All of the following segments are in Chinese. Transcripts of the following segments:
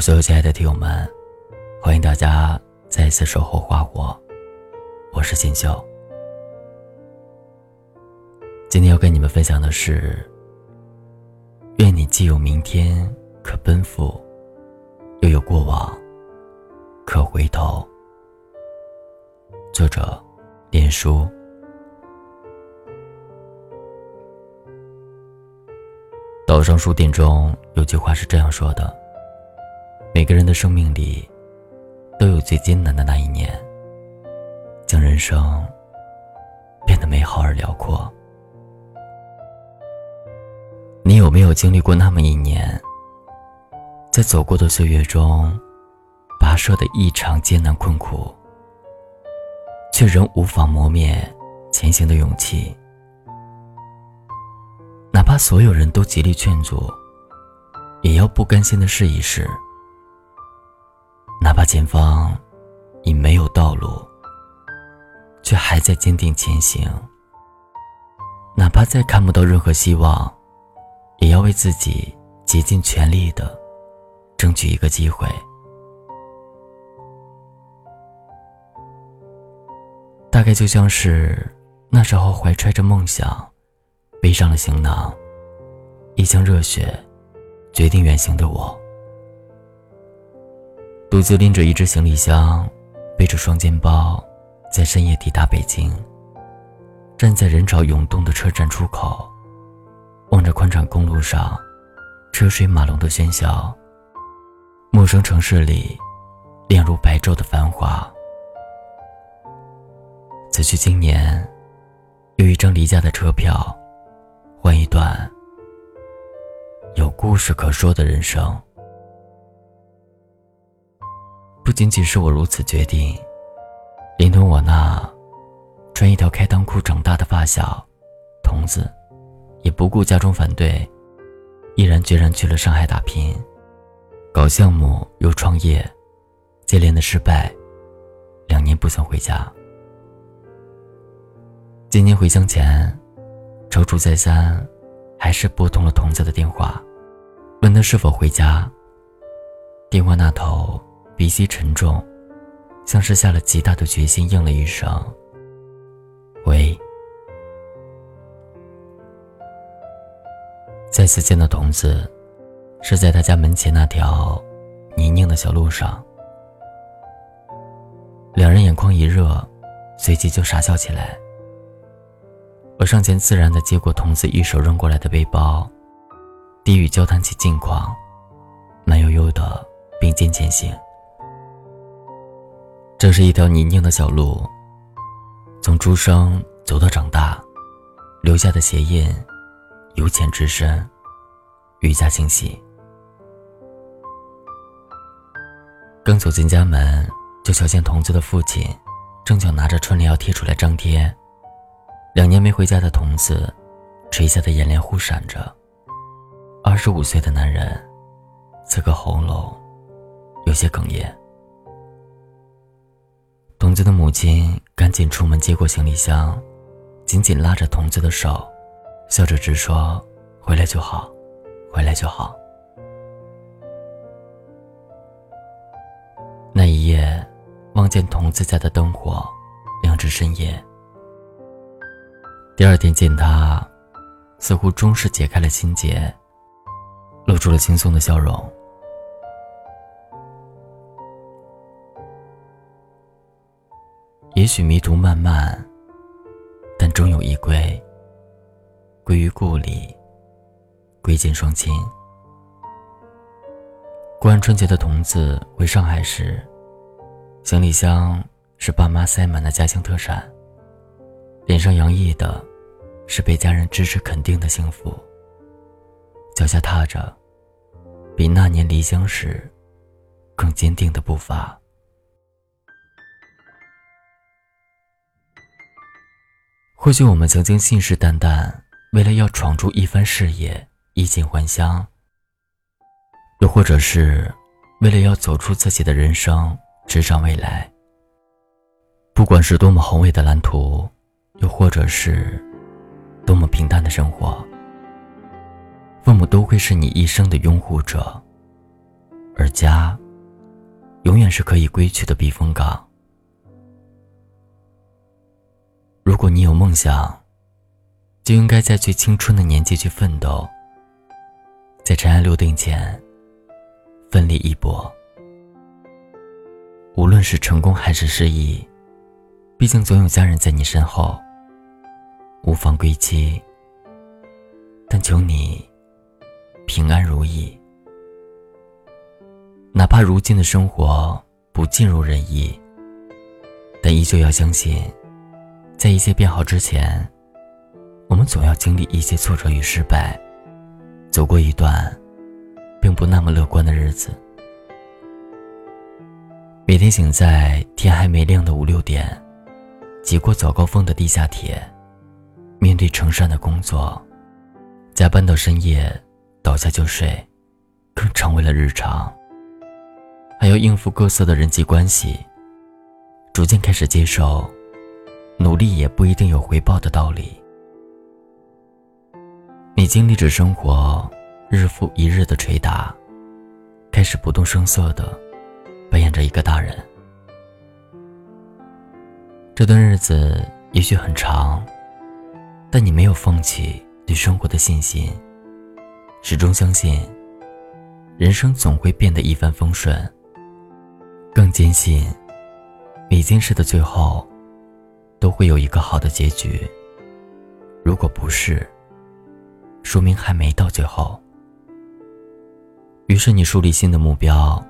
所有亲爱的听友们，欢迎大家再一次守候花火，我是锦绣。今天要跟你们分享的是：愿你既有明天可奔赴，又有过往可回头。作者：连书。岛上书店中有句话是这样说的：每个人的生命里，都有最艰难的那一年，将人生变得美好而辽阔。你有没有经历过那么一年，在走过的岁月中，跋涉的异常艰难困苦，却仍无法磨灭前行的勇气？哪怕所有人都极力劝阻，也要不甘心的试一试。哪怕前方已没有道路，却还在坚定前行。哪怕再看不到任何希望，也要为自己竭尽全力的争取一个机会。大概就像是那时候怀揣着梦想。背上了行囊，一腔热血，决定远行的我，独自拎着一只行李箱，背着双肩包，在深夜抵达北京。站在人潮涌动的车站出口，望着宽敞公路上车水马龙的喧嚣，陌生城市里亮如白昼的繁华。此去经年，有一张离家的车票。换一段有故事可说的人生。不仅仅是我如此决定，连同我那穿一条开裆裤长大的发小童子，也不顾家中反对，毅然决然去了上海打拼，搞项目又创业，接连的失败，两年不曾回家。今年回乡前。踌躇再三，还是拨通了童子的电话，问他是否回家。电话那头鼻息沉重，像是下了极大的决心，应了一声：“喂。”再次见到童子，是在他家门前那条泥泞的小路上。两人眼眶一热，随即就傻笑起来。我上前自然地接过童子一手扔过来的背包，低语交谈起近况，慢悠悠的并肩前行。这是一条泥泞的小路，从出生走到长大，留下的鞋印由浅至深，愈加清晰。刚走进家门，就瞧见童子的父亲正巧拿着春联要贴出来张贴。两年没回家的童子，垂下的眼帘忽闪着。二十五岁的男人，此刻喉咙有些哽咽。童子的母亲赶紧出门接过行李箱，紧紧拉着童子的手，笑着直说：“回来就好，回来就好。”那一夜，望见童子家的灯火亮至深夜。第二天见他，似乎终是解开了心结，露出了轻松的笑容。也许迷途漫漫，但终有一归。归于故里，归见双亲。过完春节的童子回上海时，行李箱是爸妈塞满的家乡特产，脸上洋溢的。是被家人支持肯定的幸福。脚下踏着，比那年离乡时更坚定的步伐。或许我们曾经信誓旦旦，为了要闯出一番事业，衣锦还乡；又或者是为了要走出自己的人生，执掌未来。不管是多么宏伟的蓝图，又或者是……多么平淡的生活，父母都会是你一生的拥护者。而家永远是可以归去的避风港。如果你有梦想，就应该在最青春的年纪去奋斗，在尘埃落定前奋力一搏。无论是成功还是失意，毕竟总有家人在你身后。无妨归期，但求你平安如意。哪怕如今的生活不尽如人意，但依旧要相信，在一切变好之前，我们总要经历一些挫折与失败，走过一段并不那么乐观的日子。每天醒在天还没亮的五六点，挤过早高峰的地下铁，面对成山的工作，加班到深夜，倒下就睡，更成为了日常。还要应付各色的人际关系，逐渐开始接受，努力也不一定有回报的道理。你经历着生活日复一日的捶打，开始不动声色的。扮演着一个大人，这段日子也许很长，但你没有放弃对生活的信心，始终相信人生总会变得一帆风顺。更坚信每件事的最后都会有一个好的结局。如果不是，说明还没到最后。于是你树立新的目标。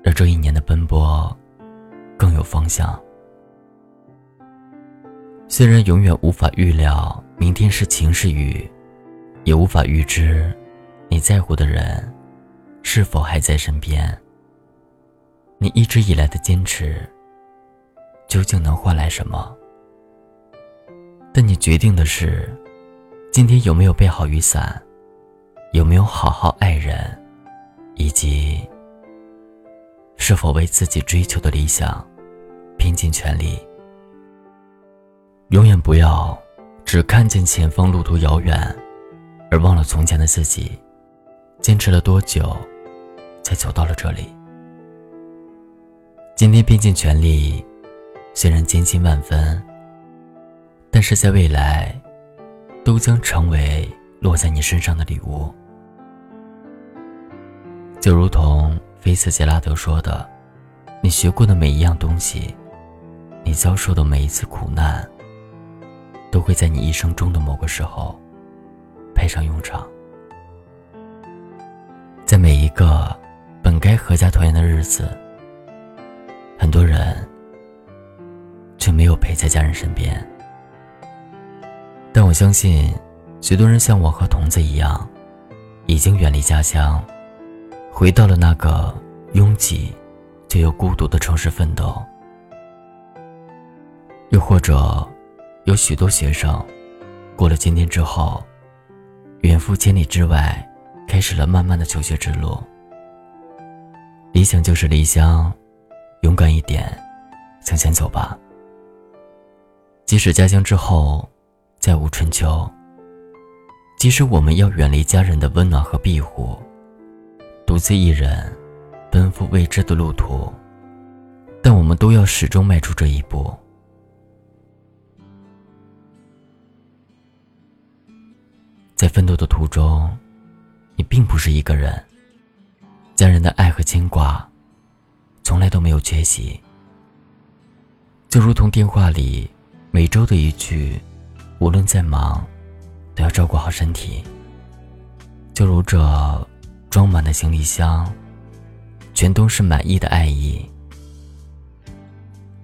让这一年的奔波更有方向。虽然永远无法预料明天是晴是雨，也无法预知你在乎的人是否还在身边。你一直以来的坚持究竟能换来什么？但你决定的是，今天有没有备好雨伞，有没有好好爱人，以及。是否为自己追求的理想拼尽全力？永远不要只看见前方路途遥远，而忘了从前的自己坚持了多久才走到了这里。今天拼尽全力，虽然艰辛万分，但是在未来都将成为落在你身上的礼物，就如同。菲茨杰拉德说的：“你学过的每一样东西，你遭受的每一次苦难，都会在你一生中的某个时候派上用场。在每一个本该阖家团圆的日子，很多人却没有陪在家人身边。但我相信，许多人像我和童子一样，已经远离家乡。”回到了那个拥挤却又孤独的城市奋斗，又或者有许多学生过了今天之后，远赴千里之外，开始了漫漫的求学之路。理想就是离乡，勇敢一点，向前走吧。即使家乡之后再无春秋，即使我们要远离家人的温暖和庇护。独自一人奔赴未知的路途，但我们都要始终迈出这一步。在奋斗的途中，你并不是一个人，家人的爱和牵挂从来都没有缺席。就如同电话里每周的一句：“无论再忙，都要照顾好身体。”就如这。装满的行李箱，全都是满意的爱意，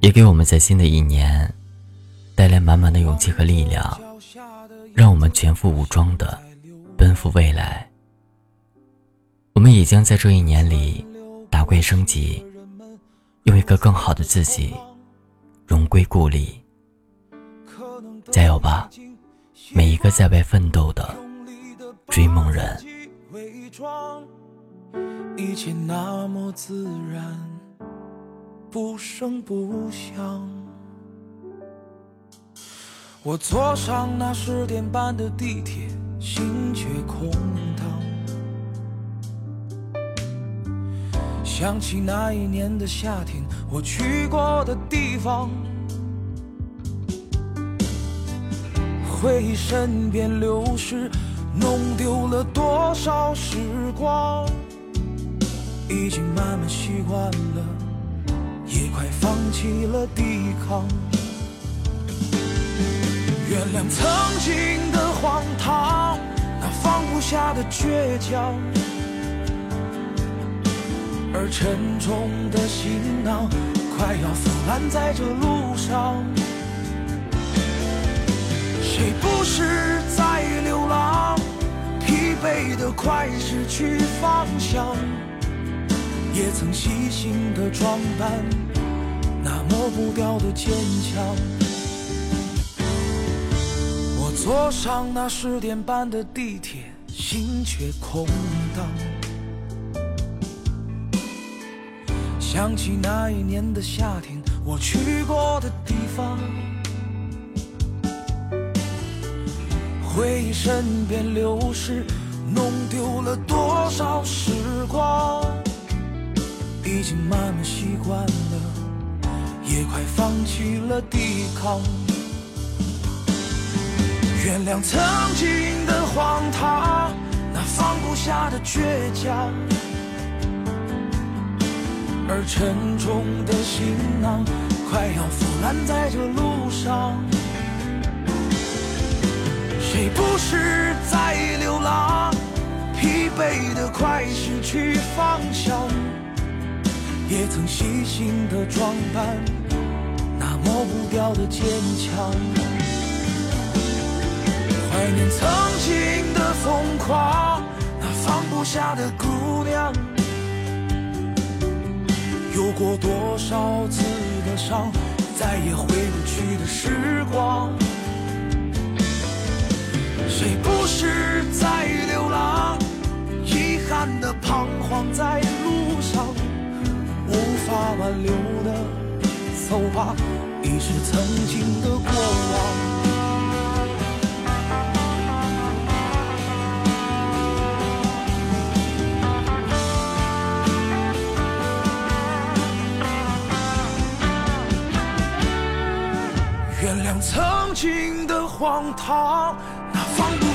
也给我们在新的一年带来满满的勇气和力量，让我们全副武装的奔赴未来。我们也将在这一年里打怪升级，用一个更好的自己荣归故里。加油吧，每一个在外奋斗的追梦人。一切那么自然，不声不响。我坐上那十点半的地铁，心却空荡。想起那一年的夏天，我去过的地方，回忆身边流逝，弄丢了多少时光，已经慢慢习惯了，也快放弃了抵抗。原谅曾经的荒唐，那放不下的倔强。而沉重的行囊快要腐烂在这路上，谁不是在流浪？疲惫的快失去方向，也曾细心的装扮那抹不掉的坚强。我坐上那十点半的地铁，心却空荡。想起那一年的夏天，我去过的地方，回忆身边流逝，弄丢了多少时光，已经慢慢习惯了，也快放弃了抵抗。原谅曾经的荒唐，那放不下的倔强。而沉重的行囊快要腐烂在这路上，谁不是在流浪？疲惫的快失去方向，也曾细心的装扮那抹不掉的坚强，怀念曾经的疯狂，那放不下的姑娘。有过多少次的伤，再也回不去的时光。谁不是在流浪？遗憾的彷徨在路上，无法挽留的，走吧，已是曾经的过往。原谅曾经的荒唐，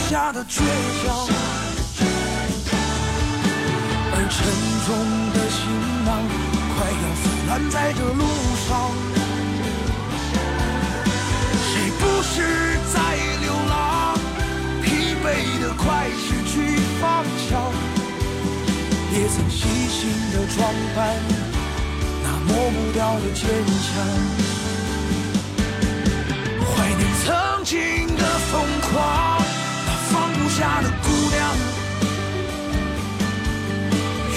下的倔强，而沉重的行囊快要腐烂在这路上。谁不是在流浪？疲惫的快失去方向，也曾细心的装扮那抹不掉的坚强。怀念曾经的疯狂，下的姑娘，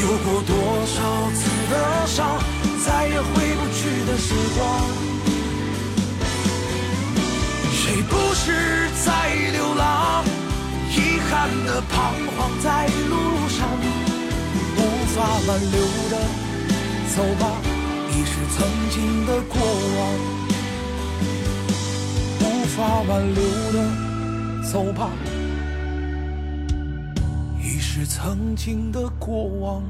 有过多少次的伤，再也回不去的时光。谁不是在流浪？遗憾的彷徨在路上，无法挽留的，走吧，已是曾经的过往。无法挽留的，走吧，是曾经的过往。